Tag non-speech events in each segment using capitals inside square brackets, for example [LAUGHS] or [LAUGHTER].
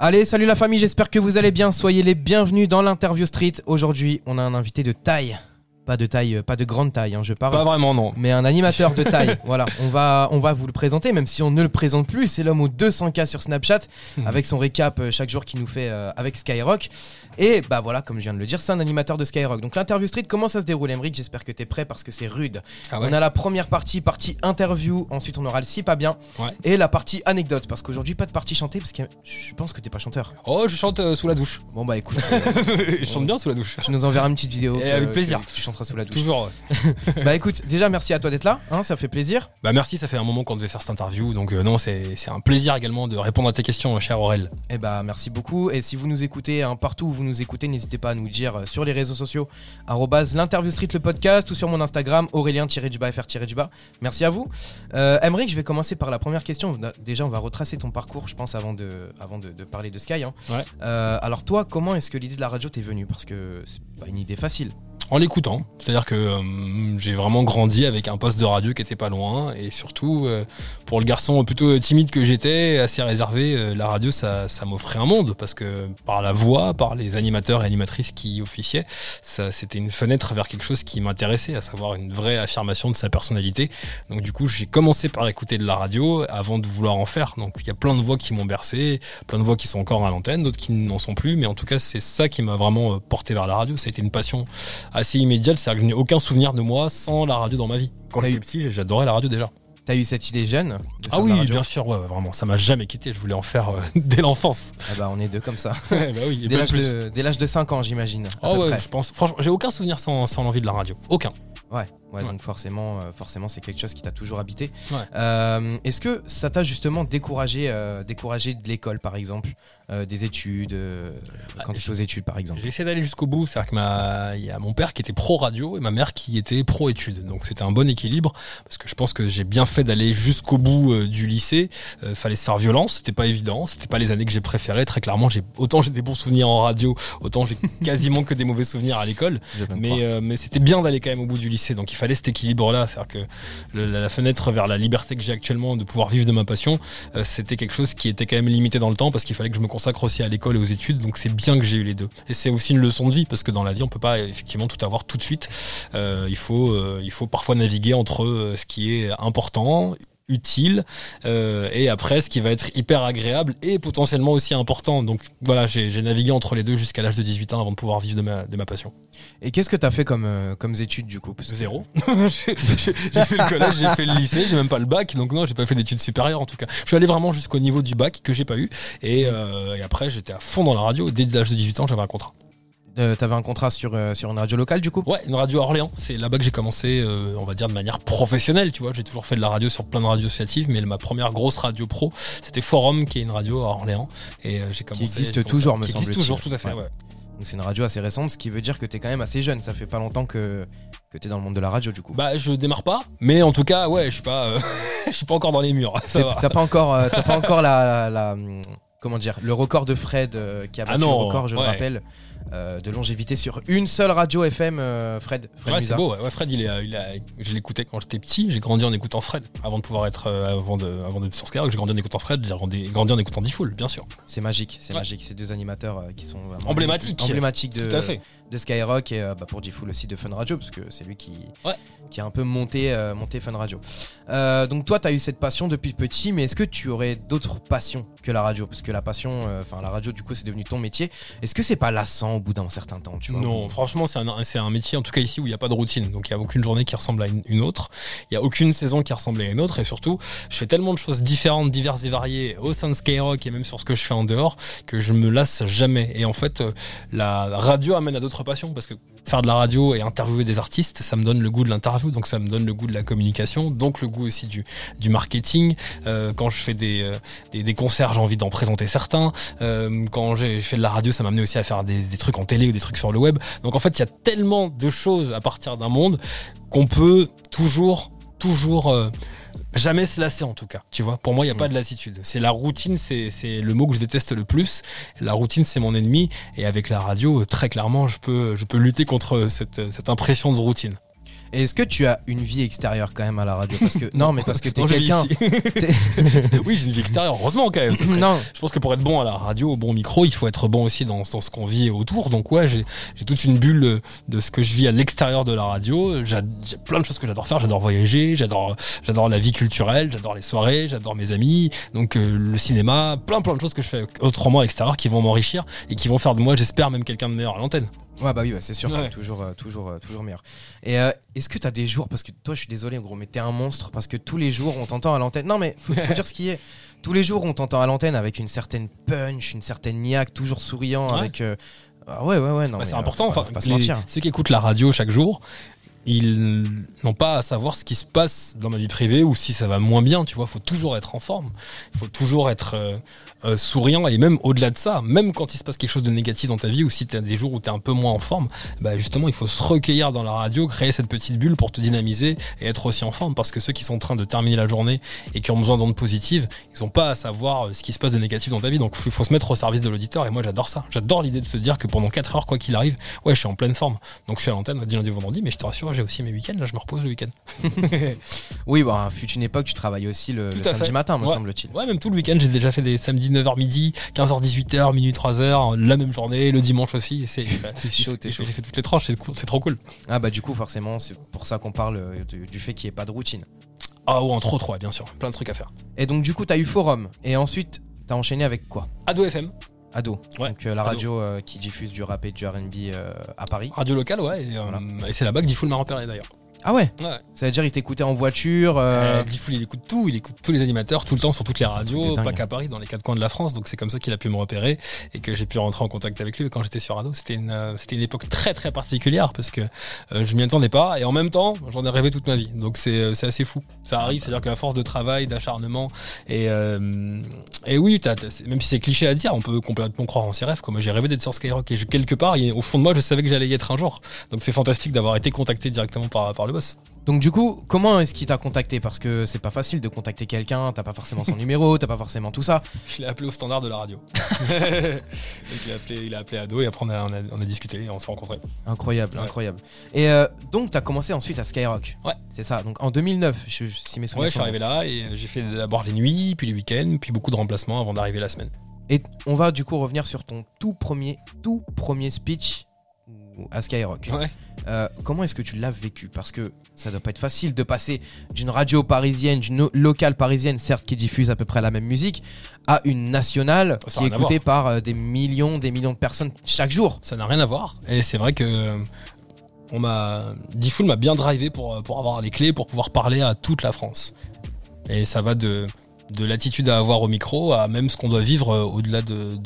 Allez, salut la famille, j'espère que vous allez bien. Soyez les bienvenus dans l'interview street. Aujourd'hui, on a un invité de taille. Pas de taille, pas de grande taille, hein, je parle. Pas vraiment, non. Mais un animateur de taille. [LAUGHS] voilà, on va, on va vous le présenter, même si on ne le présente plus. C'est l'homme aux 200K sur Snapchat, avec son récap euh, chaque jour qu'il nous fait euh, avec Skyrock. Et bah voilà, comme je viens de le dire, c'est un animateur de Skyrock. Donc l'interview street, comment ça se déroule, Emric J'espère que t'es prêt parce que c'est rude. Ah ouais On a la première partie, partie interview. Ensuite, on aura le si pas bien. Ouais. Et la partie anecdote. Parce qu'aujourd'hui, pas de partie chantée, parce que je pense que t'es pas chanteur. Oh, je chante euh, sous la douche. Bon bah écoute, [LAUGHS] je chante bien sous la douche. tu nous enverras une petite vidéo. Et avec plaisir. tu sous la douche. Toujours. ouais. [LAUGHS] Bah écoute, déjà merci à toi d'être là, hein, ça fait plaisir. Bah merci, ça fait un moment qu'on devait faire cette interview, donc euh, non, c'est un plaisir également de répondre à tes questions, cher Aurel. Et bah merci beaucoup. Et si vous nous écoutez hein, partout où vous nous écoutez, n'hésitez pas à nous dire euh, sur les réseaux sociaux l'interview street le podcast ou sur mon Instagram aurélien-fr-du-bas. Merci à vous. Euh, Emeric, je vais commencer par la première question. Déjà, on va retracer ton parcours, je pense, avant de, avant de, de parler de Sky. hein. Ouais. Euh, alors toi, comment est-ce que l'idée de la radio t'est venue? Parce que c'est pas une idée facile. En l'écoutant, c'est-à-dire que euh, j'ai vraiment grandi avec un poste de radio qui était pas loin, et surtout euh, pour le garçon plutôt timide que j'étais, assez réservé, euh, la radio ça, ça m'offrait un monde parce que par la voix, par les animateurs et animatrices qui y officiaient, ça c'était une fenêtre vers quelque chose qui m'intéressait, à savoir une vraie affirmation de sa personnalité. Donc du coup j'ai commencé par écouter de la radio avant de vouloir en faire. Donc il y a plein de voix qui m'ont bercé, plein de voix qui sont encore à l'antenne, d'autres qui n'en sont plus, mais en tout cas c'est ça qui m'a vraiment euh, porté vers la radio. Ça a été une passion assez immédiate, c'est-à-dire que je n'ai aucun souvenir de moi sans la radio dans ma vie. Quand j'étais eu- petit, j'adorais la radio déjà. T'as eu cette idée jeune Ah oui, bien sûr, ouais, ouais, vraiment, ça m'a jamais quitté. Je voulais en faire euh, [LAUGHS] dès l'enfance. Ah bah on est deux comme ça. [LAUGHS] bah oui, Dès l'âge de, dès l'âge de 5 ans, j'imagine. Ah peu ouais, près. je pense. Franchement, j'ai aucun souvenir sans, sans l'envie de la radio. Aucun. Ouais, ouais, Ouais. donc forcément, euh, forcément, c'est quelque chose qui t'a toujours habité. Ouais. Euh, Est-ce que ça t'a justement découragé, euh, découragé de l'école, par exemple, euh, des études, euh, Ah, quand tu étais aux études, par exemple? J'ai essayé d'aller jusqu'au bout. C'est-à-dire que ma... il y a mon père qui était pro radio et ma mère qui était pro études. Donc c'était un bon équilibre parce que je pense que j'ai bien fait d'aller jusqu'au bout du lycée. Euh, fallait se faire violence. C'était pas évident. C'était pas les années que j'ai préférées. Très clairement, j'ai autant j'ai des bons souvenirs en radio, autant j'ai [LAUGHS] quasiment que des mauvais souvenirs à l'école. Mais, euh, mais c'était bien d'aller quand même au bout du lycée. Donc il fallait cet équilibre-là. C'est-à-dire que la fenêtre vers la liberté que j'ai actuellement de pouvoir vivre de ma passion, euh, c'était quelque chose qui était quand même limité dans le temps parce qu'il fallait que je me consacre aussi à l'école et aux études. Donc c'est bien que j'ai eu les deux. Et c'est aussi une leçon de vie parce que dans la vie, on peut pas effectivement tout avoir tout de suite. Euh, il faut, euh, il faut parfois naviguer entre euh, ce qui est important utile euh, et après ce qui va être hyper agréable et potentiellement aussi important donc voilà j'ai navigué entre les deux jusqu'à l'âge de 18 ans avant de pouvoir vivre de ma, de ma passion Et qu'est-ce que t'as fait comme, euh, comme études, du coup Parce que- Zéro. [LAUGHS] j'ai j'ai fait le collège, j'ai fait le lycée, j'ai même pas le bac, donc non, j'ai pas fait d'études supérieures en tout cas. Je suis allé vraiment jusqu'au niveau du bac que j'ai pas eu, et, euh, et après j'étais à fond dans la radio. Dès l'âge de 18 ans, j'avais un contrat. Euh, T'avais un contrat sur, euh, sur une radio locale, du coup? Ouais, une radio à Orléans. C'est là-bas que j'ai commencé, euh, on va dire de manière professionnelle, tu vois. J'ai toujours fait de la radio sur plein de radios associatives, mais ma première grosse radio pro, c'était Forum, qui est une radio à Orléans, et j'ai commencé. existe j'ai commencé- toujours, me Qui existe semble-t-il. toujours, tout à fait. Ouais. Ouais. Donc c'est une radio assez récente, ce qui veut dire que t'es quand même assez jeune. Ça fait pas longtemps que, que t'es dans le monde de la radio, du coup. Bah, je démarre pas, mais en tout cas, ouais, je suis pas, euh, [LAUGHS] je suis pas encore dans les murs. T'as pas encore, euh, t'as pas [LAUGHS] encore la, la- la, comment dire, le record de Fred euh, qui a battu Ah non, le record, je le ouais. rappelle, euh, de longévité sur une seule radio FM, euh, Fred. Fred Ouais, c'est beau. Ouais. Ouais, Fred, il est, il a, je l'écoutais quand j'étais petit. J'ai grandi en écoutant Fred. Avant de pouvoir être, euh, avant de, avant d'être sur Skyrock, j'ai grandi en écoutant Fred. J'ai grandi, en écoutant D-Fool, bien sûr. C'est magique, c'est magique. Ces deux animateurs euh, qui sont Emblématiques. emblématiques de, Tout à fait. De Skyrock et euh, bah, pour Diffoul aussi de Fun Radio parce que c'est lui qui, Ouais. qui a un peu monté, euh, monté Fun Radio. Euh, donc toi, tu as eu cette passion depuis petit, mais est-ce que tu aurais d'autres passions que la radio? Parce que la passion, enfin la radio, du coup, c'est devenu ton métier. Est-ce que c'est pas lassant au bout d'un certain temps tu vois? Non, franchement, c'est un, c'est un métier, en tout cas ici, où il n'y a pas de routine. Donc, il n'y a aucune journée qui ressemble à une, une autre. Il n'y a aucune saison qui ressemble à une autre. Et surtout, je fais tellement de choses différentes, diverses et variées au sein de Skyrock et même sur ce que je fais en dehors que je me lasse jamais. Et en fait, la radio amène à d'autres passions parce que faire de la radio et interviewer des artistes, ça me donne le goût de l'interview, donc ça me donne le goût de la communication, donc le goût aussi du, du marketing. Euh, quand je fais des, euh, des, des concerts, j'ai envie d'en présenter certains. Euh, quand j'ai fait de la radio, ça m'a amené aussi à faire des, des trucs en télé ou des trucs sur le web. Donc en fait, il y a tellement de choses à partir d'un monde qu'on peut toujours, toujours jamais se lasser en tout cas. Tu vois, pour moi, il n'y a Mm. pas de lassitude. C'est la routine, c'est c'est le mot que je déteste le plus. La routine, c'est mon ennemi. Et avec la radio, euh, très clairement, je peux, je peux lutter contre cette, cette impression de routine. Et Est-ce que tu as une vie extérieure quand même à la radio? Parce que non, mais parce que t'es [LAUGHS] vis quelqu'un. [LAUGHS] oui, j'ai une vie extérieure, heureusement quand même. serait- non, Je pense que pour être bon à la radio, au bon micro, il faut être bon aussi dans, dans ce qu'on vit autour. Donc ouais, j'ai j'ai toute une bulle de ce que je vis à l'extérieur de la radio. J'ai j'ai plein de choses que j'adore faire. J'adore voyager, j'adore j'adore la vie culturelle, j'adore les soirées, j'adore mes amis, donc euh, le cinéma, plein plein de choses que je fais autrement à l'extérieur qui vont m'enrichir et qui vont faire de moi, j'espère, même quelqu'un de meilleur à l'antenne. Ouais bah oui, bah, c'est sûr, c'est toujours, euh, toujours, euh, toujours meilleur. Et euh, est-ce que t'as des jours parce que toi, je suis désolé, gros, mais t'es un monstre parce que tous les jours on t'entend à l'antenne. Non, mais faut, faut [LAUGHS] dire ce qui est. Tous les jours on t'entend à l'antenne avec une certaine punch, une certaine niaque, toujours souriant, Ouais. avec. euh, ah ouais, ouais, ouais, non. Bah, c'est euh, important. Enfin, pas se les- mentir. ceux qui écoutent la radio chaque jour, ils n'ont pas à savoir ce qui se passe dans ma vie privée ou si ça va moins bien. Tu vois, faut toujours être en forme. Faut toujours être euh, souriant et même au-delà de ça, même quand il se passe quelque chose de négatif dans ta vie ou si tu as des jours où tu es un peu moins en forme, bah justement, il faut se recueillir dans la radio, créer cette petite bulle pour te dynamiser et être aussi en forme parce que ceux qui sont en train de terminer la journée et qui ont besoin d'ondes positives, ils n'ont pas à savoir euh, ce qui se passe de négatif dans ta vie. Donc il faut se mettre au service de l'auditeur et moi j'adore ça. J'adore l'idée de se dire que pendant 4 heures, quoi qu'il arrive, ouais, je suis en pleine forme. Donc je suis à l'antenne du lundi au vendredi, mais je te rassure, j'ai aussi mes week-ends. Là, je me repose le week-end. [LAUGHS] Oui, bah, fut une époque, tu travaillais aussi le, samedi fait. matin, me Ouais. semble-t-il. Ouais, même tout le week-end, j'ai déjà fait des samedis 9h midi, 15h 18h, minuit 3h, la même journée, le dimanche aussi. et C'est [LAUGHS] chaud. J'ai fait toutes les tranches, c'est cool- trop cool. Ah bah du coup, forcément, c'est pour ça qu'on parle euh, du, du fait qu'il n'y ait pas de routine. Ah ouais, entre autres, ouais, bien sûr, plein de trucs à faire. Et donc du coup, t'as eu Forum. Et ensuite, t'as enchaîné avec quoi? Ado FM, Ado. Ouais, Donc euh, la radio euh, qui diffuse du rap et du R&B euh, à Paris. radio locale, ouais, et, euh, Voilà. et c'est là-bas que Diffoul m'a repéré d'ailleurs. Ah ouais Ouais. Ça veut dire il t'écoutait en voiture euh, Euh, il écoute tout, il écoute tous les animateurs, tout le temps, sur toutes les radios, pas qu'à Paris, dans les quatre coins de la France. Donc c'est comme ça qu'il a pu me repérer et que j'ai pu rentrer en contact avec lui. Et Quand j'étais sur Ado, c'était une, euh, c'était une époque très très particulière parce que euh, je m'y attendais pas et en même temps, j'en ai rêvé toute ma vie. Donc c'est euh, c'est assez fou. Ça arrive, c'est-à-dire qu'à force de travail, d'acharnement et euh, et oui, t'as- t'as- même si c'est cliché à dire, on peut complètement croire en ses rêves. Comme j'ai rêvé d'être sur Skyrock et je- quelque part, au fond de moi, je savais que j'allais y être un jour. Donc c'est fantastique d'avoir été contacté directement par par le Donc du coup, comment est-ce qu'il t'a contacté? Parce que c'est pas facile de contacter quelqu'un, t'as pas forcément son [LAUGHS] numéro, t'as pas forcément tout ça. Je l'ai appelé au standard de la radio. [LAUGHS] Donc, il, a appelé, il a appelé Ado et après on a, on a, on a discuté et on s'est rencontrés. Incroyable, Ouais. incroyable. Et euh, donc t'as commencé ensuite à Skyrock. Ouais. C'est ça. Donc en 2009, je, je- si mes souvenirs Ouais, je suis arrivé là et euh, j'ai fait d'abord les nuits, puis les week-ends, puis beaucoup de remplacements avant d'arriver la semaine. Et on va du coup revenir sur ton tout premier, tout premier speech à Skyrock. Ouais. Euh, comment est-ce que tu l'as vécu? Parce que ça doit pas être facile de passer d'une radio parisienne, d'une locale parisienne, certes qui diffuse à peu près la même musique, à une nationale Ça qui est écoutée par euh, des millions, des millions de personnes chaque jour. Ça n'a rien à voir. Et c'est vrai que euh, on m'a, Diffoul m'a bien drivé pour, pour avoir les clés pour pouvoir parler à toute la France. Et ça va de, de l'attitude à avoir au micro à même ce qu'on doit vivre euh, au-delà de,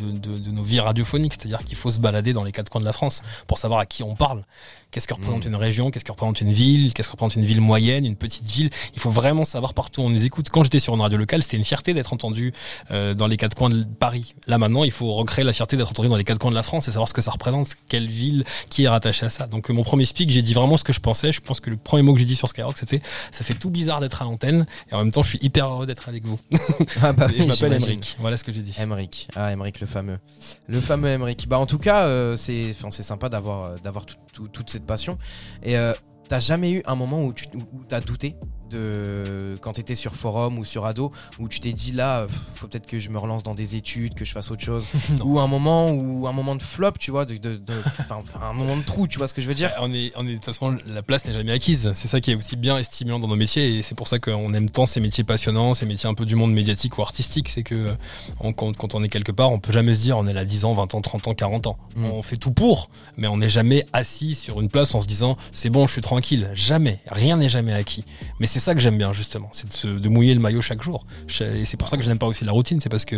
nos vies radiophoniques. C'est-à-dire qu'il faut se balader dans les quatre coins de la France pour savoir à qui on parle. Qu'est-ce que représente Mhm. une région? Qu'est-ce que représente une ville? Qu'est-ce que représente une ville moyenne Une petite ville? Il faut vraiment savoir partout où on nous écoute. Quand j'étais sur une radio locale, c'était une fierté d'être entendu euh, dans les quatre coins de Paris. Là maintenant, il faut recréer la fierté d'être entendu dans les quatre coins de la France et savoir ce que ça représente, quelle ville, qui est rattachée à ça. Donc euh, mon premier speak, j'ai dit vraiment ce que je pensais. Je pense que le premier mot que j'ai dit sur Skyrock, c'était ça fait tout bizarre d'être à l'antenne et en même temps, je suis hyper heureux d'être avec vous. [LAUGHS] Ah bah je m'appelle. Emric. Voilà ce que j'ai dit. Emric, ah Emric le fameux, le fameux Emric. Bah en tout cas, euh, c'est, enfin, c'est sympa d'avoir, euh, d'avoir tout- tout- toute cette passion. Et euh, t'as jamais eu un moment où tu, t'as douté? De quand t'étais sur forum ou sur ado, où tu t'es dit là, faut peut-être que je me relance dans des études, que je fasse autre chose, [LAUGHS] ou un moment ou un moment de flop, tu vois, de, de- de- enfin, un moment de trou, tu vois ce que je veux dire? On est, on est, de toute façon, la place n'est jamais acquise. C'est ça qui est aussi bien et stimulant dans nos métiers et c'est pour ça qu'on aime tant ces métiers passionnants, ces métiers un peu du monde médiatique ou artistique. C'est que on- quand, quand on est quelque part, on peut jamais se dire on est là 10 ans, 20 ans, 30 ans, 40 ans. Mm. On fait tout pour, mais on n'est jamais assis sur une place en se disant c'est bon, je suis tranquille. Jamais. Rien n'est jamais acquis. Mais c'est ça que j'aime bien justement, c'est de, se- de mouiller le maillot chaque jour. Et c'est pour ça que je n'aime pas aussi la routine, c'est parce que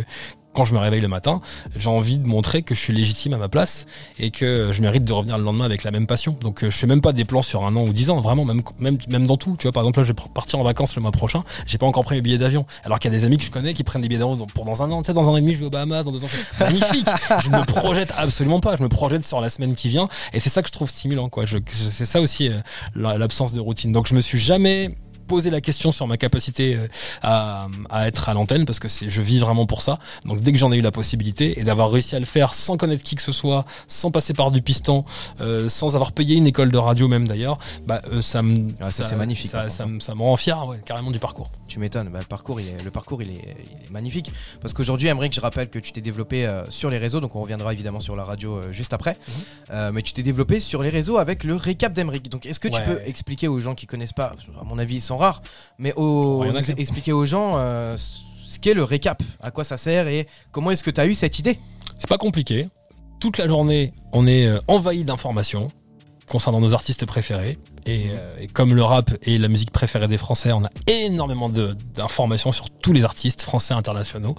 quand je me réveille le matin, j'ai envie de montrer que je suis légitime à ma place et que je mérite de revenir le lendemain avec la même passion. Donc euh, je fais même pas des plans sur un an ou dix ans, vraiment même même même dans tout. Tu vois, par exemple là, je vais partir en vacances le mois prochain, j'ai pas encore pris mes billets d'avion. Alors qu'il y a des amis que je connais qui prennent des billets d'avion pour dans un an. Tu sais, dans un an et demi, je vais aux Bahamas, dans deux ans. Magnifique. [LAUGHS] je me projette absolument pas. Je me projette sur la semaine qui vient et c'est ça que je trouve stimulant. Quoi. Je, c'est ça aussi euh, la- l'absence de routine. Donc je me suis jamais poser la question sur ma capacité euh, à, à être à l'antenne parce que c'est je vis vraiment pour ça. Donc dès que j'en ai eu la possibilité et d'avoir réussi à le faire sans connaître qui que ce soit, sans passer par du piston, euh, sans avoir payé une école de radio même d'ailleurs, bah euh, ça me ça, c'est magnifique, Ça, par ça, me- ça me rend fier ouais, carrément du parcours. Tu m'étonnes, bah, le parcours, il est, le parcours il est, il est magnifique. Parce qu'aujourd'hui, Emmerich, je rappelle que tu t'es développé euh, sur les réseaux, donc on reviendra évidemment sur la radio juste après. Mhm. Mais tu t'es développé sur les réseaux avec le récap d'Emmerich. Donc est-ce que tu peux expliquer aux gens qui connaissent pas, à mon avis ils sont rares, mais Oh, nous expliquer aux gens euh, ce qu'est le récap, à quoi ça sert et comment est-ce que tu as eu cette idée? C'est pas compliqué. Toute la journée, on est euh, envahi d'informations concernant nos artistes préférés. Et, euh, et comme le rap est la musique préférée des Français, on a énormément d'informations sur tous les artistes français internationaux.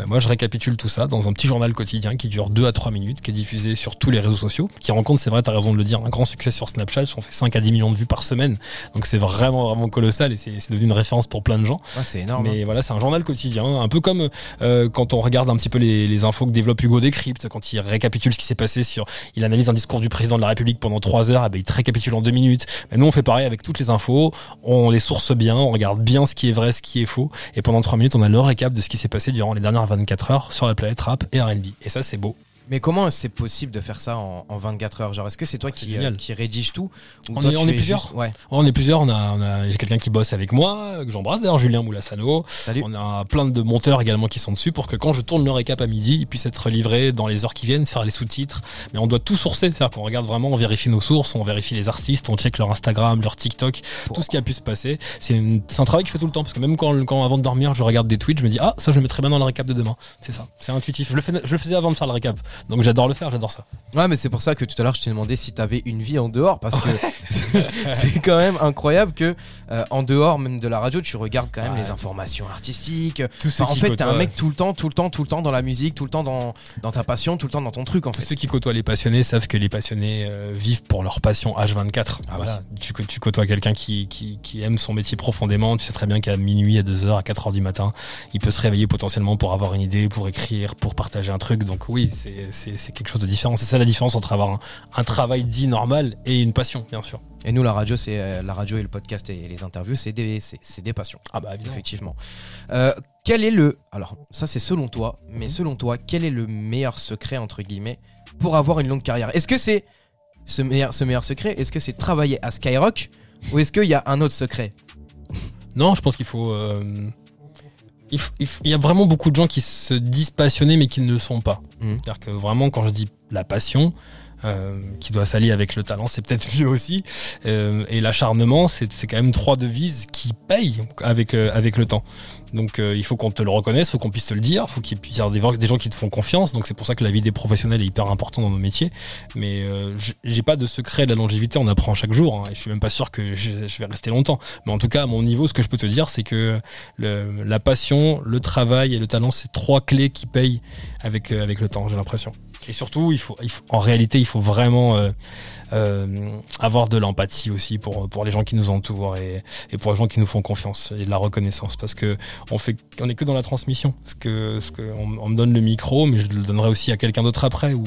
Ben moi, je récapitule tout ça dans un petit journal quotidien qui dure 2 à 3 minutes, qui est diffusé sur tous les réseaux sociaux, qui rencontre, c'est vrai, t'as raison de le dire, un grand succès sur Snapchat. On fait 5 à 10 millions de vues par semaine. Donc c'est vraiment, vraiment colossal et c'est c'est devenu une référence pour plein de gens. Ouais, C'est énorme. hein. Mais voilà, c'est un journal quotidien, un peu comme euh, quand on regarde un petit peu les, les infos que développe Hugo Décrypte, quand il récapitule ce qui s'est passé sur, il analyse un discours du président de la République pendant trois heures, eh ben, il te récapitule en deux minutes. Mais nous, on fait pareil avec toutes les infos, on les source bien, on regarde bien ce qui est vrai, ce qui est faux, et pendant trois minutes, on a le récap de ce qui s'est passé durant les dernières 24 heures sur la planète rap et R&B. Et ça, c'est beau. Mais comment c'est possible de faire ça en, en 24 heures? Genre, est-ce que c'est toi qui, euh, qui rédige tout? Ou On toi, est- on plusieurs. juste- Ouais, On est plusieurs, on a, on a j'ai quelqu'un qui bosse avec moi, que j'embrasse d'ailleurs, Julien Moulassano. salut. On a plein de monteurs également qui sont dessus pour que quand je tourne le récap à midi, il puisse être livré dans les heures qui viennent, faire les sous-titres. Mais on doit tout sourcer, c'est-à-dire qu'on regarde vraiment, on vérifie nos sources, on vérifie les artistes, on check leur Instagram, leur TikTok, tout ce qui a pu se passer. C'est un travail que je fais tout le temps parce que même quand, quand avant de dormir, je regarde des tweets, je me dis ah ça je le mettrai bien dans le récap de demain. C'est ça, c'est intuitif. Je le, fais, je le faisais avant de faire le récap, donc j'adore le faire, j'adore ça. Ouais, mais c'est pour ça que tout à l'heure je t'ai demandé si t'avais une vie en dehors parce que [LAUGHS] c'est- quand même incroyable que euh, en dehors même de la radio, tu regardes quand même Ouais. les informations artistiques. Enfin, en fait, t'es un mec tout le temps, tout le temps, tout le temps dans la musique, tout le temps dans, dans ta passion, tout le temps dans ton truc en Tous fait. ceux qui côtoient les passionnés savent que les passionnés euh, vivent pour leur passion H24. Ah voilà. tu, tu côtoies quelqu'un qui, qui, qui aime son métier profondément. Tu sais très bien qu'à minuit, à 2h, à 4h du matin, il peut se réveiller potentiellement pour avoir une idée, pour écrire, pour partager un truc. Donc oui, c'est c'est- c'est quelque chose de différent. C'est ça la différence entre avoir un, un travail dit normal et une passion, bien sûr. Et nous, la radio, c'est euh, la radio et le podcast et les interviews, c'est des, c'est c'est des passions. Ah bah évidemment. Effectivement. Euh, quel est le. Alors, ça, c'est selon toi, mais Mhm. selon toi, quel est le meilleur secret, entre guillemets, pour avoir une longue carrière? Est-ce que c'est ce meilleur, ce meilleur secret? Est-ce que c'est travailler à Skyrock? Ou est-ce qu'il y a un autre secret? Non, je pense qu'il faut. euh, il, y a vraiment beaucoup de gens qui se disent passionnés mais qui ne le sont pas. Mhm. C'est-à-dire que vraiment, quand je dis la passion, qui doit s'allier avec le talent, c'est peut-être [LAUGHS] mieux aussi. Euh, et l'acharnement, c'est quand même trois devises qui payent avec, euh, avec le temps. Donc euh, il faut qu'on te le reconnaisse, faut qu'on puisse te le dire, faut qu'il puisse y avoir des, gens qui te font confiance. Donc c'est pour ça que la vie des professionnels est hyper importante dans nos métiers. Mais euh, j'ai pas de secret de la longévité, on apprend chaque jour. hein, et je suis même pas sûr que je, vais rester longtemps. Mais en tout cas, à mon niveau, ce que je peux te dire, c'est que le- la passion, le travail et le talent, c'est trois clés qui payent avec, euh, avec le temps, j'ai l'impression. Et surtout, en réalité, il faut vraiment euh, avoir de l'empathie aussi pour, pour les gens qui nous entourent et, et pour les gens qui nous font confiance et de la reconnaissance. Parce que on fait, on est que dans la transmission. Ce que, ce que on, on me donne le micro, mais je le donnerai aussi à quelqu'un d'autre après. Ou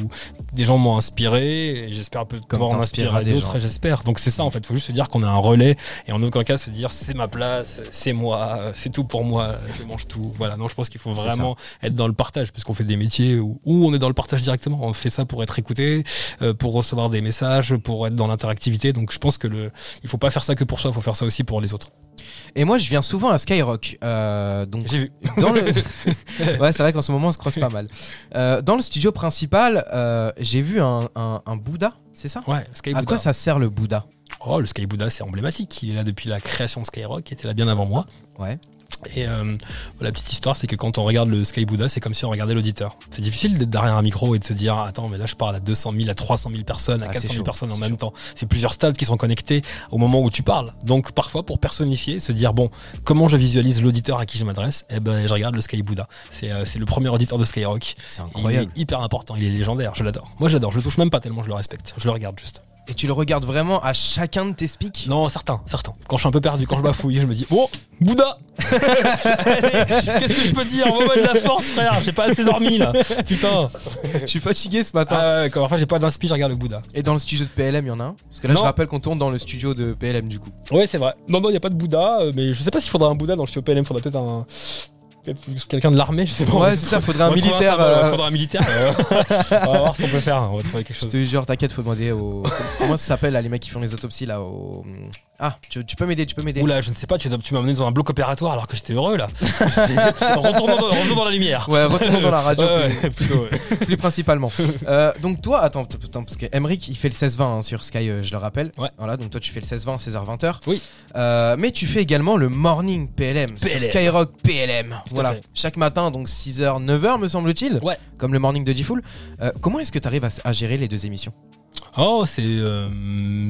des gens m'ont inspiré et j'espère un peu Comme pouvoir en inspirer d'autres. J'espère. Donc c'est ça en fait. Faut juste se dire qu'on a un relais et en aucun cas se dire c'est ma place, c'est moi, c'est tout pour moi, je mange tout. Voilà. Non, je pense qu'il faut vraiment être dans le partage parce qu'on fait des métiers où, où on est dans le partage directement. On fait ça pour être écouté, euh, pour recevoir des messages, pour être dans l'interactivité. Donc je pense que le, il faut pas faire ça que pour soi, il faut faire ça aussi pour les autres. Et moi, je viens souvent à Skyrock. euh, donc, J'ai vu. dans le. [LAUGHS] ouais, c'est vrai qu'en ce moment, on se croise pas mal. Euh, dans le studio principal, euh, j'ai vu un, un, un Bouddha, c'est ça? Ouais, Sky À quoi ça sert le Bouddha? Oh, le Sky Buddha, c'est emblématique. Il est là depuis la création de Skyrock. Il était là bien avant moi. Ouais. Et euh, la petite histoire, c'est que quand on regarde le Sky Buddha, c'est comme si on regardait l'auditeur. C'est difficile d'être derrière un micro et de se dire attends, mais là je parle à 200 000, à 300 000 personnes, à Ah, 400 c'est 000 chaud, personnes en même chaud. temps. C'est plusieurs stades qui sont connectés au moment où tu parles. Donc parfois, pour personnifier, se dire bon, comment je visualise l'auditeur à qui je m'adresse? Eh ben, je regarde le Sky Buddha. C'est euh, le premier auditeur de Skyrock. C'est Il incroyable. est hyper important. Il est légendaire. Je l'adore. Moi, j'adore. Je le touche même pas tellement je le respecte. Je le regarde juste. Et tu le regardes vraiment à chacun de tes speaks Non, certains, certains. Quand je suis un peu perdu, quand je bafouille, je me dis Oh, Bouddha [LAUGHS] Qu'est-ce que je peux dire? Envoie-moi de la force, frère J'ai pas assez dormi là Putain Je suis fatigué ce matin. Ah ouais, quand parfois j'ai pas d'inspi, je regarde le Bouddha. Et dans le studio de PLM, il y en a un? Parce que là, Non. je rappelle qu'on tourne dans le studio de PLM du coup. Ouais, c'est vrai. Non, non, y a pas de Bouddha, euh, mais je sais pas s'il faudra un Bouddha dans le studio PLM, faudra peut-être un. Peut-être quelqu'un de l'armée, je sais pas. Ouais, c'est ça, faudrait un militaire. symbole, euh, ouais, Faudra un militaire. euh, [LAUGHS] on va voir ce qu'on peut faire, on va trouver quelque Je chose. te jure, t'inquiète, faut demander aux. Comment ça s'appelle là, les mecs qui font les autopsies là au... Ah, tu, tu peux m'aider, tu peux m'aider. Oula, je ne sais pas, tu, tu m'as amené dans un bloc opératoire alors que j'étais heureux là. [LAUGHS] Retournons dans, retournons dans la lumière. Ouais, retournons dans la [LAUGHS] radio Ouais, plus, ouais, plutôt. ouais. [LAUGHS] plus principalement. Euh, donc toi, attends, attends, parce que Emric il fait le 16-20 hein, sur Sky, euh, je le rappelle. Ouais. Voilà, donc toi tu fais le 16-20, 16h-20h. Oui. Euh, mais tu fais également le morning PLM, sur. Skyrock PLM. Voilà. fait. Chaque matin, donc 6h, 9h me semble-t-il. Ouais. Comme le morning de. Euh, comment est-ce que tu arrives à gérer les deux émissions? Oh, c'est euh,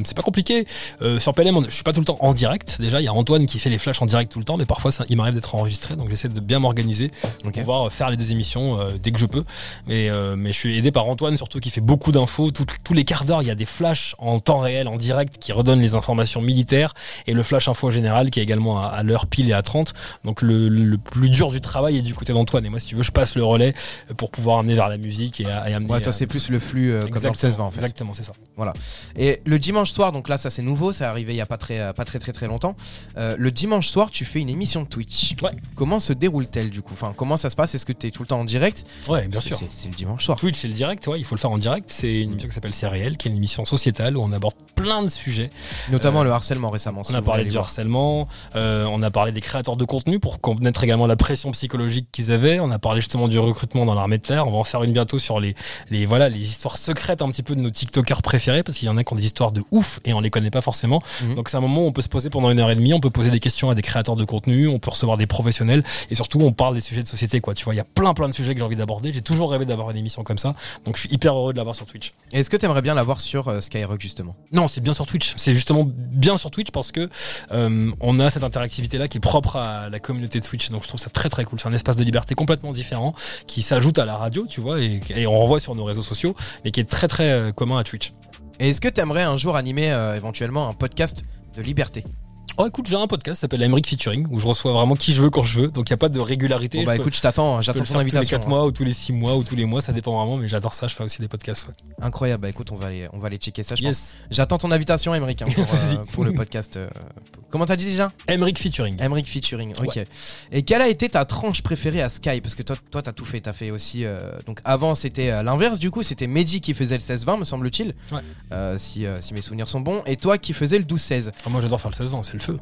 c'est pas compliqué. Euh, sur PLM, on- je suis pas tout le temps en direct. Déjà, il y a Antoine qui fait les flashs en direct tout le temps, mais parfois ça, il m'arrive d'être enregistré, donc j'essaie de bien m'organiser pour pouvoir faire les deux émissions euh, dès que je peux. Mais euh, mais je suis aidé par Antoine surtout qui fait beaucoup d'infos. Tous les quarts d'heure, il y a des flashs en temps réel, en direct, qui redonnent les informations militaires et le flash info général qui est également à, à l'heure pile et à 30. Donc le, le plus dur du travail est du côté d'Antoine. Et moi, si tu veux, je passe le relais pour pouvoir amener vers la musique et, à- et amener. Ouais, toi euh, c'est plus le flux euh, comme dans le 16-20 en fait. Exactement, c'est ça. Et le dimanche soir, donc là ça c'est nouveau, ça est arrivé il y a pas très pas très très très longtemps. Euh, le dimanche soir, tu fais une émission de Twitch. Ouais. Comment se déroule-t-elle du coup? Enfin, comment ça se passe? Est-ce que tu es tout le temps en direct? Ouais, bien sûr. c'est- le dimanche soir. Twitch, c'est le direct, ouais, il faut le faire en direct. C'est une émission qui s'appelle C'est réel, qui est une émission sociétale où on aborde plein de sujets. Notamment Euh, le harcèlement récemment. si On a parlé du harcèlement, euh, on a parlé des créateurs de contenu pour connaître également la pression psychologique qu'ils avaient. On a parlé justement du recrutement dans l'armée de terre. On va en faire une bientôt sur les, les voilà les histoires secrètes un petit peu de nos TikTokers préférés parce qu'il y en a qui ont des histoires de ouf et on les connaît pas forcément. Mhm. Donc c'est un moment où on peut se poser pendant une heure et demie. On peut poser des questions à des créateurs de contenu, on peut recevoir des professionnels et surtout on parle des sujets de société quoi. Tu vois, il y a plein plein de sujets que j'ai envie d'aborder. J'ai toujours rêvé d'avoir une émission comme ça. Donc je suis hyper heureux de l'avoir sur Twitch. Est-ce que tu aimerais bien l'avoir sur euh, Skyrock justement? Non, c'est bien sur Twitch. C'est justement bien sur Twitch parce que euh, on a cette interactivité là qui est propre à la communauté Twitch. Donc je trouve ça très très cool. C'est un espace de liberté complètement différent qui s'ajoute à la radio, tu vois, et, et on renvoie sur nos réseaux sociaux, mais qui est très très euh, commun à Twitch. Et est-ce que tu aimerais un jour animer euh, éventuellement un podcast de liberté? Oh écoute, j'ai un podcast qui s'appelle Emric Featuring où je reçois vraiment qui je veux quand je veux. Donc il y a pas de régularité. Bon bah Je peux- écoute, je t'attends, peux j'attends ton faire tous les invitation. 4 hein. mois ou tous les 6 mois ou tous les mois, ça dépend vraiment, mais j'adore ça. Je fais aussi des podcasts. ouais. Incroyable, bah écoute, on va aller, on va aller checker ça, je pense. Yes. J'attends ton invitation, Emric, hein, pour, euh, pour le podcast. euh, Comment t'as dit déjà? Emric Featuring. Emric featuring, ok. Et quelle a été ta tranche préférée à Sky? Parce que toi, toi, t'as tout fait. T'as fait aussi. euh, donc avant, c'était l'inverse. Du coup, c'était Mehdi qui faisait le 16-20, me semble-t-il. Ouais. Si, si mes souvenirs sont bons. Et toi qui faisais le 12-16. Ah, moi j'adore faire le 16 ans, c'est le feu.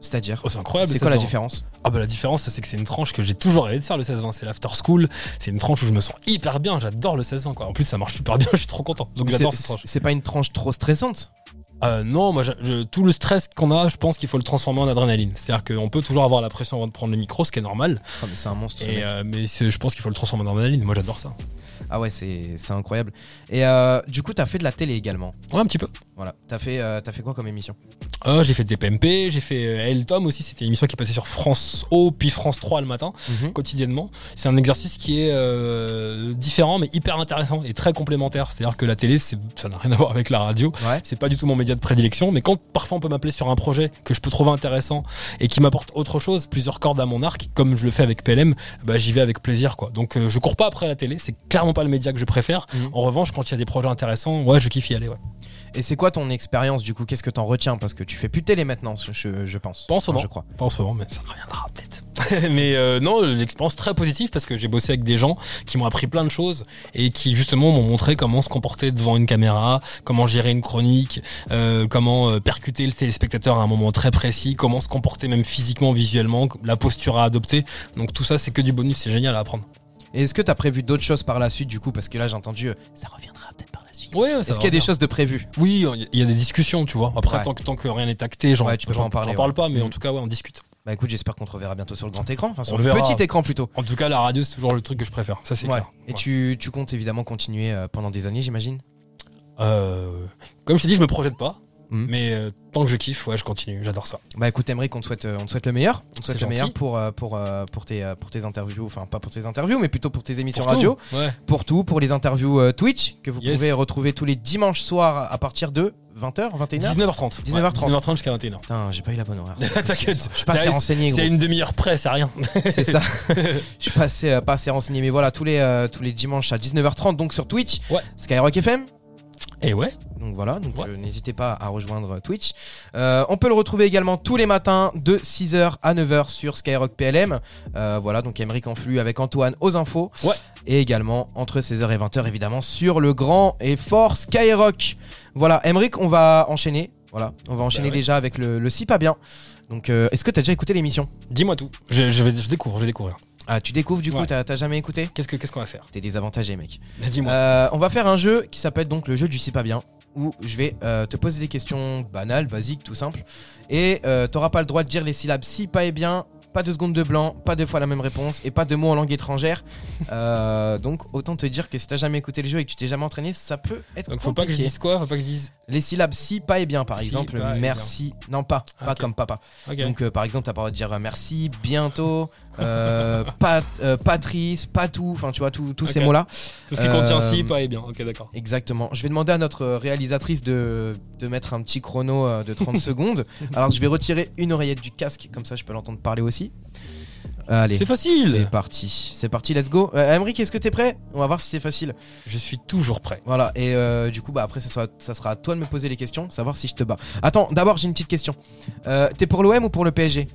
C'est-à-dire. Oh, c'est incroyable. c'est quoi la 16 ans. différence Ah bah la différence c'est que c'est une tranche que j'ai toujours rêvé de faire le 16-20, c'est l'after school, c'est une tranche où je me sens hyper bien, j'adore le 16-20 quoi. En plus ça marche super bien, [LAUGHS] je suis trop content. Donc j'adore c'est- cette tranche. C'est pas une tranche trop stressante Euh, non, moi je- je- tout le stress qu'on a, je pense qu'il faut le transformer en adrénaline. C'est-à-dire qu'on peut toujours avoir la pression avant de prendre le micro, ce qui est normal, Oh, mais c'est un monstre. et euh, mais je pense qu'il faut le transformer en adrénaline. Moi j'adore ça. Ah ouais, c'est c'est incroyable. Et euh, du coup, t'as fait de la télé également. Ouais un petit peu. Voilà. T'as fait, euh, fait quoi comme émission? Euh, j'ai fait des PMP, j'ai fait euh, El Tom aussi, c'était une émission qui passait sur France O puis France 3 le matin. Mhm. quotidiennement. C'est un exercice qui est euh, différent mais hyper intéressant et très complémentaire. C'est-à-dire que la télé, ça n'a rien à voir avec la radio. Ouais. C'est pas du tout mon média de prédilection, mais quand parfois on peut m'appeler sur un projet que je peux trouver intéressant et qui m'apporte autre chose, plusieurs cordes à mon arc, comme je le fais avec PLM, bah, j'y vais avec plaisir quoi. Donc euh, je cours pas après la télé, c'est clairement pas le média que je préfère. Mhm. En revanche, quand il y a des projets intéressants, ouais, je kiffe y aller. Ouais. Et c'est quoi ton expérience du coup? Qu'est-ce que t'en retiens? Parce que tu fais plus de télé maintenant, je, je pense. Pas en ce Enfin, moment. je crois. Pas en ce moment, mais ça reviendra peut-être. [LAUGHS] mais euh, non, l'expérience très positive parce que j'ai bossé avec des gens qui m'ont appris plein de choses et qui justement m'ont montré comment se comporter devant une caméra, comment gérer une chronique, euh, comment euh, percuter le téléspectateur à un moment très précis, comment se comporter même physiquement, visuellement, la posture à adopter. Donc tout ça, c'est que du bonus, c'est génial à apprendre. Et est-ce que t'as prévu d'autres choses par la suite du coup? Parce que là, j'ai entendu, euh, ça reviendra peut-être. Ouais, Est-ce qu'il y a des choses de prévues Oui, il y a des discussions, tu vois. Après, Ouais. tant, que, tant que rien n'est acté, j'en Ouais, parle pas, mais en tout cas, ouais, on discute. Bah écoute, j'espère qu'on te reverra bientôt sur le grand écran, enfin sur On le verra. petit écran plutôt. En tout cas, la radio, c'est toujours le truc que je préfère. Ça, c'est Ouais. clair. Et tu, tu comptes évidemment continuer euh, pendant des années, j'imagine? Euh, comme je t'ai dit, je me projette pas. Mhm. Mais euh, tant que je kiffe, ouais, je continue. J'adore ça. Bah écoute, Emmerich, on te souhaite, euh, on te souhaite le meilleur. On te souhaite le meilleur pour, euh, pour, pour, tes, pour tes interviews. Enfin, pas pour tes interviews, mais plutôt pour tes émissions Pour radio. tout. Ouais. Pour tout, pour les interviews Twitch, que vous Yes. pouvez retrouver tous les dimanches soirs à partir de 20h, 21h. 19h30. 19h30. 19h30 jusqu'à 21h. Putain, j'ai pas eu la bonne horaire. [LAUGHS] T'inquiète. [LAUGHS] [LAUGHS] Je suis pas assez renseigné. C'est une demi-heure près, c'est rien. C'est ça. Je suis pas assez, pas assez renseigné. Mais voilà, tous les, euh, tous les dimanches à 19h30, donc sur Twitch. Ouais. Skyrock FM. Et ouais. Donc voilà, donc Ouais. euh, n'hésitez pas à rejoindre Twitch. Euh, on peut le retrouver également tous les matins de 6h à 9h sur Skyrock PLM. Euh, voilà, donc Emeric en flux avec Antoine aux infos. Ouais. Et également entre 16h et 20h évidemment sur le grand et fort Skyrock. Voilà, Emeric, on va enchaîner. Voilà, on va enchaîner Bah ouais. déjà avec le, le si pas bien. Donc est-ce que t'as déjà écouté l'émission? Dis-moi tout. Je, je vais, je découvre, je vais découvrir. Ah, tu découvres du coup, Ouais. t'as jamais écouté Qu'est-ce que- qu'est-ce qu'on va faire? T'es désavantagé mec. Dis-moi. Euh, on va faire un jeu qui s'appelle donc le jeu du si pas bien, où je vais euh, te poser des questions banales, basiques, tout simple, et euh, t'auras pas le droit de dire les syllabes si pas et bien, pas de secondes de blanc, pas deux fois la même réponse, et pas de mots en langue étrangère. [LAUGHS] Donc autant te dire que si t'as jamais écouté le jeu et que tu t'es jamais entraîné, ça peut être Donc faut pas que je dise quoi? Faut pas que je dise. Les syllabes si pas et bien, par Si, exemple, merci, non pas, pas comme papa. Donc par exemple, t'as pas le droit de dire merci, bientôt, euh, pat- euh, Patrice, pas tout, enfin tu vois, tous ces mots-là. Tout ce qui contient euh, si, pas et bien. Ok, d'accord. Exactement. Je vais demander à notre réalisatrice de, de mettre un petit chrono euh, de 30 [LAUGHS] secondes. Alors je vais retirer une oreillette du casque, comme ça je peux l'entendre parler aussi. Allez. C'est C'est facile. parti, c'est parti, let's go. Euh, Emric, est-ce que t'es prêt? On va voir si c'est facile. Je suis toujours prêt. Voilà, et euh, du coup, bah après, ça sera, ça sera à toi de me poser les questions, savoir si je te bats. Attends, d'abord, j'ai une petite question. Euh, t'es pour l'OM ou pour le PSG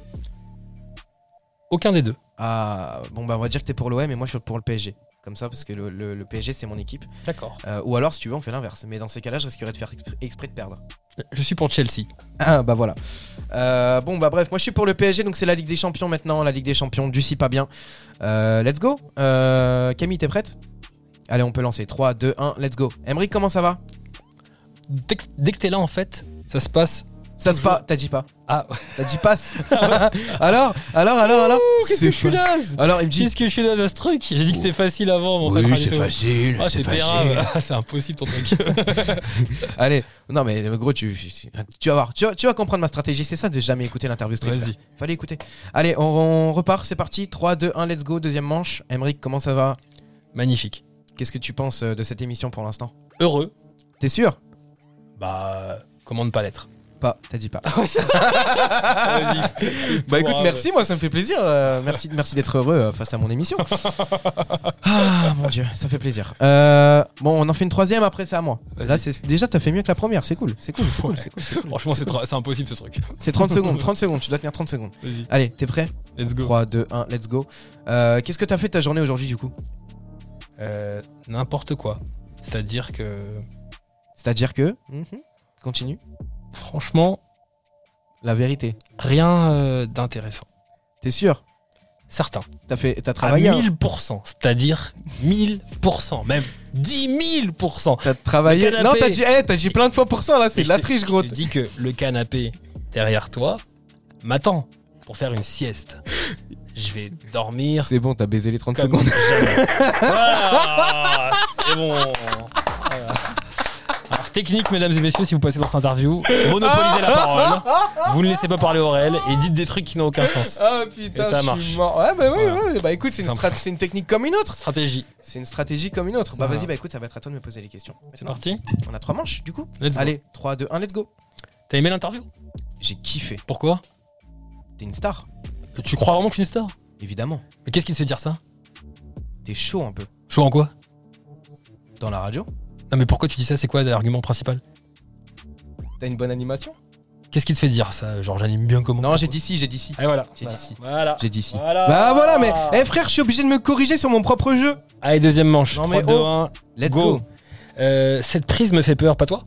Aucun des deux. Ah, bon, bah on va dire que t'es pour l'OM et moi je suis pour le PSG. Comme ça, parce que le, le- le PSG c'est mon équipe. D'accord. Euh, ou alors, si tu veux, on fait l'inverse. Mais dans ces cas-là, je risquerais de faire exprès- exprès de perdre. Je suis pour Chelsea. Ah bah voilà. Euh, bon bah bref, moi je suis pour le PSG, donc c'est la Ligue des Champions maintenant, la Ligue des Champions du si pas bien. Euh, let's go. Euh, Camille, t'es prête? Allez, on peut lancer. 3, 2, 1, let's go. Emric, comment ça va? Dès que, dès que t'es là, en fait, ça se passe. Ça se passe, t'as dit pas. Ah, T'as dit passe. [LAUGHS] alors, alors, alors, alors. qu'est-ce que je suis facile. Alors il me dit. Qu'est-ce que je suis là dans ce truc? J'ai dit que c'était facile avant, mon frère. Khalito. facile. Ah, c'est pérave. Ah, c'est impossible ton truc. [LAUGHS] [LAUGHS] Allez, non mais gros, tu, tu vas voir, tu vas, tu vas comprendre ma stratégie. C'est ça de jamais écouter l'interview street. Vas-y. Fallait écouter. Allez, on, on repart, c'est parti. 3, 2, 1, let's go. Deuxième manche. Emric, comment ça va? Magnifique. Qu'est-ce que tu penses euh, de cette émission pour l'instant? Heureux. T'es sûr? Bah, comment ne pas l'être? Pas, t'as dit pas. Vas-y. bah écoute, merci, moi ça me fait plaisir. euh, merci merci d'être heureux euh, face à mon émission. [LAUGHS] ah mon dieu, ça fait plaisir. Euh, bon, on en fait une troisième, après c'est à moi. Là, c'est déjà, t'as fait mieux que la première, c'est cool. C'est cool, c'est cool, Ouais. c'est cool, c'est cool. Franchement, c'est tra- c'est impossible ce truc. C'est 30 secondes, 30 secondes, tu dois tenir 30 secondes. Vas-y. Allez, t'es prêt? Let's go. 3, 2, 1, let's go. Euh, Qu'est-ce que t'as fait de ta journée aujourd'hui du coup? Euh, N'importe quoi. C'est-à-dire que, C'est-à-dire que. Mhm. Continue. Franchement, La vérité. rien euh, d'intéressant. T'es sûr? Certain. T'as fait, t'as À travaillé. hein 1000%. C'est-à-dire 1000%. Même 10 000%. T'as travaillé. Canapé. Non, t'as dit, eh, t'as dit plein de fois pour cent là, c'est de la triche, gros. Je te dis que le canapé derrière toi m'attend pour faire une sieste. Je vais dormir C'est bon, t'as baisé les 30 comme secondes. [LAUGHS] Voilà, c'est bon. Technique, mesdames et messieurs, si vous passez dans cette interview, monopolisez la parole. Vous ne laissez pas parler au réel et dites des trucs qui n'ont aucun sens. Ah putain, Et ça je marche. suis mort. Ouais, bah ouais, Voilà. ouais. Bah écoute, c'est une, Simple. strat- c'est une technique comme une autre. Stratégie. C'est une stratégie comme une autre. Bah Voilà. vas-y, bah écoute, ça va être à toi de me poser les questions. C'est Maintenant, parti. On a trois manches du coup. Let's go. Allez, 3, 2, 1, let's go. T'as aimé l'interview? J'ai kiffé. Pourquoi? T'es une star, Tu crois vraiment que je suis une star? Évidemment. Mais qu'est-ce qui te fait dire ça? T'es chaud un peu. Chaud en quoi? Dans la radio, Non mais pourquoi tu dis ça? C'est quoi l'argument principal? T'as une bonne animation? Qu'est-ce qui te fait dire ça Genre j'anime bien comment Non, j'ai dit si, j'ai dit si. Et voilà. J'ai voilà. dit si. Voilà. J'ai dit si. Voilà. Bah voilà, mais eh frère, je suis obligé de me corriger sur mon propre jeu. Allez, deuxième manche. Non, 3, mais 2, oh. 1. Let's Go. go. Euh, cette prise me fait peur, pas toi?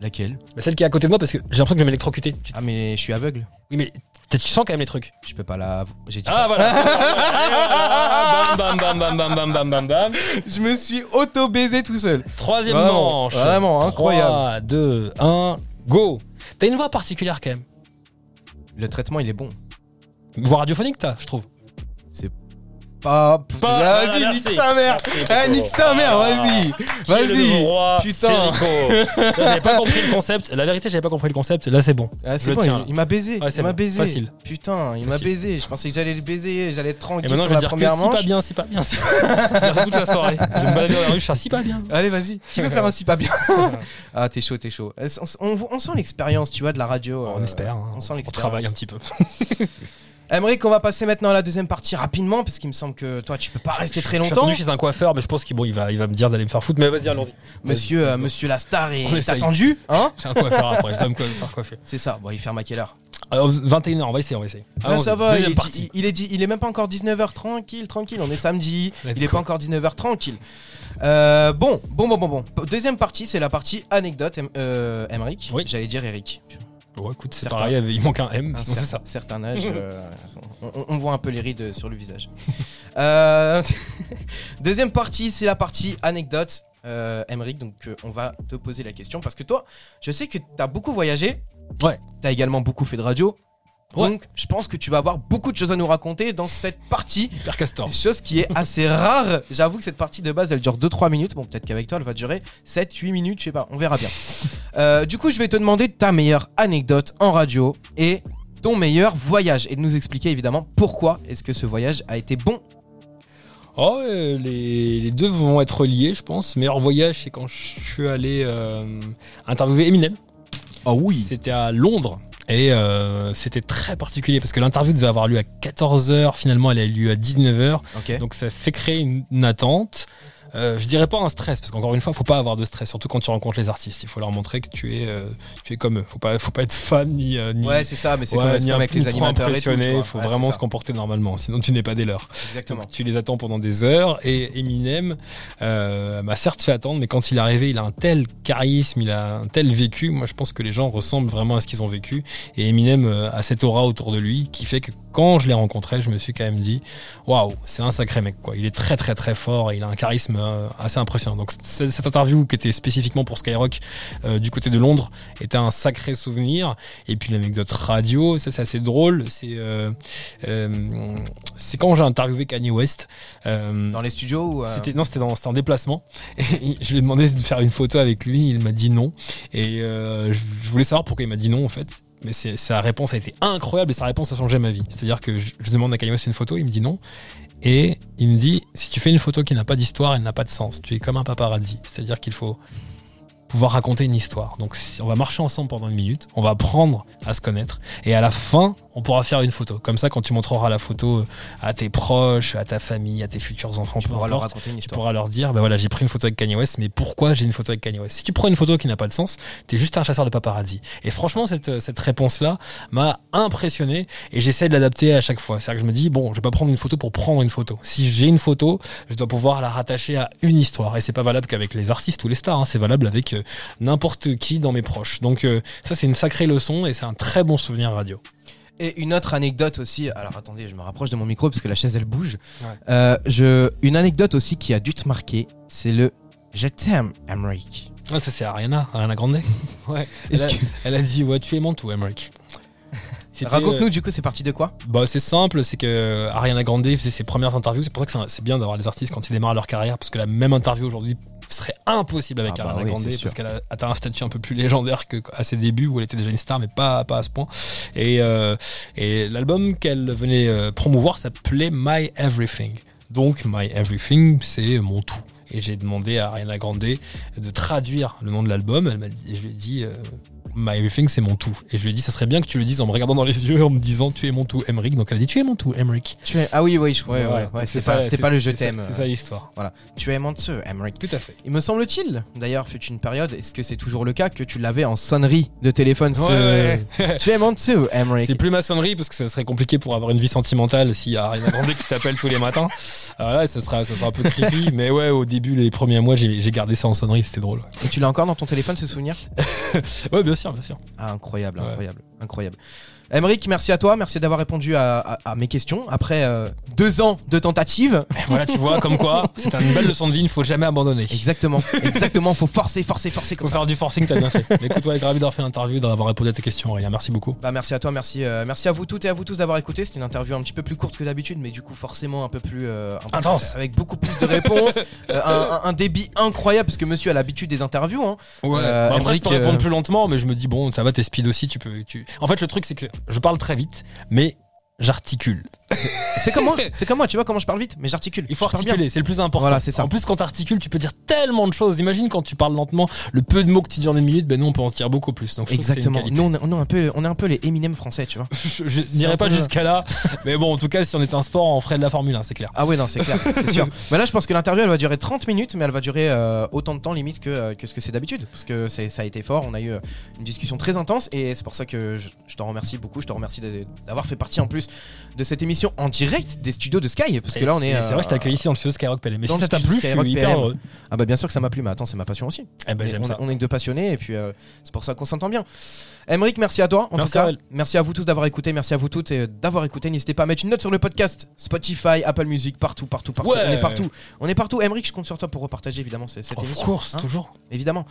Laquelle? Mais Celle qui est à côté de moi parce que j'ai l'impression que je vais m'électrocuter. Ah mais je suis aveugle. Oui, mais t- tu sens quand même les trucs. Je peux pas la. J'ai dit. Ah voilà. [LAUGHS] Bam bam bam bam bam bam bam bam. Je me suis auto baisé tout seul. Troisième Vraiment, manche. vraiment incroyable. 3, 2, 1, go. T'as une voix particulière quand même. Le traitement, il est bon. Voix radiophonique, t'as, je trouve. C'est Pas. Pas- Vas-y, voilà, nique sa mère. Eh, nique sa mère, vas-y. Vas-y. Putain. [LAUGHS] J'avais pas compris le concept. La vérité, j'avais pas compris le concept. Là, c'est bon. Ah, c'est bon, tiens, il, m'a baisé. Ouais, il m'a bon. baisé. Facile. Putain, il m'a baisé. Je pensais que j'allais le baiser, j'allais être Et tranquille maintenant, sur je vais la dire que si pas bien, si pas bien, si pas bien. Je toute la soirée. Je vais me balader dans la rue, je fais si pas bien. Allez, vas-y. Qui veut faire un si pas bien? [LAUGHS] Ah, t'es chaud, t'es chaud. On, on- on sent l'expérience, tu vois, de la radio. On euh, espère. hein. On sent On l'expérience. travaille un petit peu. [LAUGHS] Emmerich, on va passer maintenant à la deuxième partie rapidement, parce qu'il me semble que toi, tu peux pas rester très Je suis longtemps. attendu chez un coiffeur, mais je pense qu'il bon, il va, il va me dire d'aller me faire foutre. Mais vas-y, allons-y. Monsieur, euh, monsieur la star est attendu, hein [LAUGHS] J'ai un coiffeur après, je dois me faire coiffer. C'est ça. Bon, il ferme à quelle heure? Alors, 21h, on va essayer, on va essayer. Ah, ça va, il Deuxième est, partie. il, est, dit- il est même pas encore 19h tranquille, tranquille, on est samedi, Let's il est go. pas encore 19h tranquille. Euh, bon, bon, bon, bon, bon. Deuxième partie, c'est la partie anecdote, Em- euh, Emmerich. Oui. J'allais dire Eric. Bon, écoute, c'est pareil, il manque un M, Un sinon c'est cer- ça. certain âge, [LAUGHS] euh, on, voit un peu les rides sur le visage. [LAUGHS] Euh, [LAUGHS] deuxième partie, c'est la partie anecdote. Euh, Emmerich, donc euh, on va te poser la question parce que toi, je sais que t'as beaucoup voyagé. Ouais. T'as également beaucoup fait de radio. Ouais. Donc, je pense que tu vas avoir beaucoup de choses à nous raconter dans cette partie. Castor. Chose qui est assez rare. J'avoue que cette partie de base, elle dure 2-3 minutes. Bon, peut-être qu'avec toi, elle va durer 7-8 minutes, je sais pas. On verra bien. [LAUGHS] Euh, du coup, je vais te demander ta meilleure anecdote en radio et ton meilleur voyage. Et de nous expliquer évidemment pourquoi est-ce que ce voyage a été bon. Oh, euh, les, les deux vont être liés, je pense. Meilleur voyage, c'est quand je suis allé euh, interviewer Eminem. Oh C'était à Londres. Et euh, c'était très particulier parce que l'interview devait avoir lieu à 14h, finalement elle a eu lieu à 19h. Ok. Donc ça fait créer une, une attente. Euh, je dirais pas un stress parce qu'encore une fois, faut pas avoir de stress, surtout quand tu rencontres les artistes. Il faut leur montrer que tu es, euh, tu es comme eux. Faut pas, faut pas être fan ni, euh, ni, Ouais, c'est ça, mais c'est ouais, comme, ni avec les animateurs. Il faut Ouais, vraiment se comporter normalement, sinon tu n'es pas des leurs. Exactement. Donc, tu les attends pendant des heures et Eminem euh, m'a certes fait attendre, mais quand il est arrivé, il a un tel charisme, il a un tel vécu. Moi, je pense que les gens ressemblent vraiment à ce qu'ils ont vécu. Et Eminem euh, a cette aura autour de lui qui fait que quand je l'ai rencontré, je me suis quand même dit, waouh, c'est un sacré mec quoi. Il est très très très fort et il a un charisme euh, assez impressionnant. Donc cette interview qui était spécifiquement pour Skyrock euh, du côté de Londres était un sacré souvenir. Et puis l'anecdote radio, ça c'est assez drôle. C'est euh, c'est quand j'ai interviewé Kanye West. Dans les studios c'était non, c'était en déplacement. Et je lui ai demandé de faire une photo avec lui. Il m'a dit non. Et je, voulais savoir pourquoi il m'a dit non en fait. Mais sa réponse a été incroyable et sa réponse a changé ma vie. C'est-à-dire que je, je demande à Kanye West une photo, il me dit non. Et il me dit si tu fais une photo qui n'a pas d'histoire, elle n'a pas de sens. Tu es comme un paparazzi. C'est-à-dire qu'il faut pouvoir raconter une histoire. Donc on va marcher ensemble pendant une minute, on va apprendre à se connaître et à la fin, on pourra faire une photo. Comme ça, quand tu montreras la photo à tes proches, à ta famille, à tes futurs enfants, tu pourras leur raconter une tu histoire. pourras leur dire, bah voilà, j'ai pris une photo avec Kanye West, mais pourquoi j'ai une photo avec Kanye West? Si tu prends une photo qui n'a pas de sens, t'es juste un chasseur de paparazzi. Et franchement, cette, cette réponse-là m'a impressionné et j'essaie de l'adapter à chaque fois. C'est-à-dire que je me dis, bon, je vais pas prendre une photo pour prendre une photo. Si j'ai une photo, je dois pouvoir la rattacher à une histoire. Et c'est pas valable qu'avec les artistes ou les stars, hein, c'est valable avec euh, n'importe qui dans mes proches. Donc euh, ça, c'est une sacrée leçon et c'est un très bon souvenir radio. Et une autre anecdote aussi. Alors attendez, je me rapproche de mon micro parce que la chaise elle bouge. Ouais. Euh, je, une anecdote aussi qui a dû te marquer, c'est le Je t'aime, Emmerich. Ah, ça, c'est Ariana, Ariana Grande. [LAUGHS] ouais. Elle a, que- elle a dit, ouais, tu es mon tout, Emmerich. Raconte-nous euh, du coup, c'est parti de quoi? Bah, c'est simple, c'est que Ariana Grande faisait ses premières interviews. C'est pour ça que c'est bien d'avoir les artistes quand ils démarrent leur carrière, parce que la même interview aujourd'hui serait impossible avec Ah bah Ariana oui, Grande, parce qu'elle a atteint un statut un peu plus légendaire que à ses débuts où elle était déjà une star, mais pas pas à ce point. Et euh, et l'album qu'elle venait euh, promouvoir s'appelait My Everything. Donc My Everything, c'est mon tout. Et j'ai demandé à Ariana Grande de traduire le nom de l'album. Elle m'a dit, je lui ai dit, euh, My Everything, c'est mon tout. Et je lui ai dit, ça serait bien que tu le dises en me regardant dans les yeux, en me disant, tu es mon tout, Emmerich. Donc elle a dit, tu es mon tout, Emmerich. tu es... Ah oui, oui, je... ouais, Voilà. ouais, Donc ouais, c'est c'était pas, le je t'aime. C'est ça l'histoire. Voilà. Tu es mon Dieu, Emmerich. Tout à fait. Il me semble-t-il, d'ailleurs, fut une période, est-ce que c'est toujours le cas que tu l'avais en sonnerie de téléphone ce- Ouais. [LAUGHS] Tu es mon Dieu, Emmerich. C'est plus maçonnerie parce que ça serait compliqué pour avoir une vie sentimentale s'il y a Ariana Grande qui t'appelle tous les matins. Alors là, ça sera, ça sera un peu creepy. [LAUGHS] Mais ouais, au début, les premiers mois, j'ai j'ai gardé ça en sonnerie, c'était drôle. Et tu l'as encore dans ton téléphone ce souvenir? [LAUGHS] Ouais, bien sûr, bien sûr. Ah, incroyable, Ouais. incroyable, incroyable. Emeric, merci à toi, merci d'avoir répondu à, à- à mes questions après euh, deux ans de tentatives. Voilà, tu vois, comme quoi, c'est une belle leçon de vie, il ne faut jamais abandonner. Exactement, exactement. Faut forcer, forcer, forcer comme Faut ça. faire du forcing, t'as bien fait. Écoute, ouais, gravé d'avoir fait l'interview, d'avoir répondu à tes questions, Aurélien. Merci beaucoup. Bah merci à toi, merci, euh, merci à vous toutes et à vous tous d'avoir écouté. C'était une interview un petit peu plus courte que d'habitude, mais du coup forcément un peu plus euh, un peu- Intense. avec beaucoup plus de réponses, [LAUGHS] un, débit incroyable parce que Monsieur a l'habitude des interviews. Hein. Ouais. Bon, après, Emeric, je peux répondre plus lentement, mais je me dis, bon, ça va, t'es speed aussi, tu peux. Tu... En fait, le truc, c'est que je parle très vite, mais j'articule. C'est comme moi, c'est comme moi. Tu vois comment je parle vite, mais j'articule. Il faut articuler, c'est le plus important. Voilà, c'est ça. En plus, quand t'articules, tu peux dire tellement de choses. Imagine quand tu parles lentement, le peu de mots que tu dis en une minute, ben nous, on peut en dire beaucoup plus. Donc, je Exactement. Nous on est, on est un peu, on est un peu les Eminem français, tu vois. [LAUGHS] je n'irai pas peu- jusqu'à là, mais bon, en tout cas, si on était un sport, on ferait de la Formule 1, c'est clair. Ah ouais non c'est clair, [LAUGHS] c'est sûr. Mais là je pense que l'interview elle va durer 30 minutes, mais elle va durer euh, autant de temps limite que, euh, que ce que c'est d'habitude, parce que ça a été fort. On a eu euh, une discussion très intense et c'est pour ça que je, je t'en remercie beaucoup. Je te remercie d'avoir fait partie en plus de cette émission en direct des studios de Sky, parce que là on est. C'est vrai que je t'ai accueilli ici dans le studio Skyrock PLM. Mais si ça t'a plu, je suis hyper heureux. Ah bah bien sûr que ça m'a plu, mais attends c'est ma passion aussi. Eh ben, on, ça. on est deux passionnés et puis euh, c'est pour ça qu'on s'entend bien. Emeric, merci à toi. En Merci, tout cas, Aurel. merci à vous tous d'avoir écouté, merci à vous toutes et d'avoir écouté. N'hésitez pas à mettre une note sur le podcast, Spotify, Apple Music, partout, partout, partout. Ouais. On est partout. On est partout. Emeric, je compte sur toi pour repartager évidemment cette Of émission. course, hein, toujours. évidemment.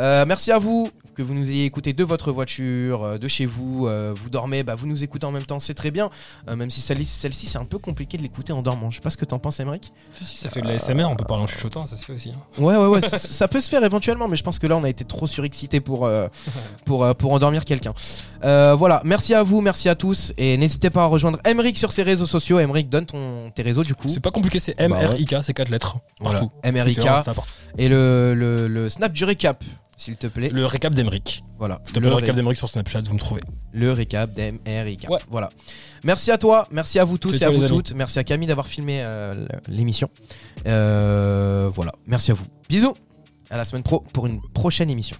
Euh, merci à vous que vous nous ayez écouté de votre voiture, euh, de chez vous, euh, vous dormez, bah, vous nous écoutez en même temps, c'est très bien. Euh, même si celle-ci, c'est un peu compliqué de l'écouter en dormant. Je sais pas ce que t'en penses, Emeric. Si, si, ça fait de la SMR, on peut parler en chuchotant, ça se fait aussi. hein. Ouais, ouais, ouais, ça, peut se faire éventuellement, mais je pense que là, on a été trop surexcité pour, euh, [LAUGHS] pour, euh, pour endormir quelqu'un. Euh, voilà, merci à vous, merci à tous, et n'hésitez pas à rejoindre Emeric sur ses réseaux sociaux. Emeric, donne ton, tes réseaux du coup. C'est pas compliqué, c'est M-R-I-K, c'est quatre lettres. Voilà, Partout. MRIK, Insta, partout. et le, le, le snap du récap, s'il te plaît. Le récap d'Emeric. Voilà, S'il te le, plaît, le ré- récap d'Emeric sur Snapchat, vous me trouvez. le récap d'MRIK. Ouais. Voilà. Merci à toi, merci à vous tous et à vous amis. toutes. Merci à Camille d'avoir filmé euh, l'émission. Euh, voilà, merci à vous. Bisous, à la semaine pro pour une prochaine émission.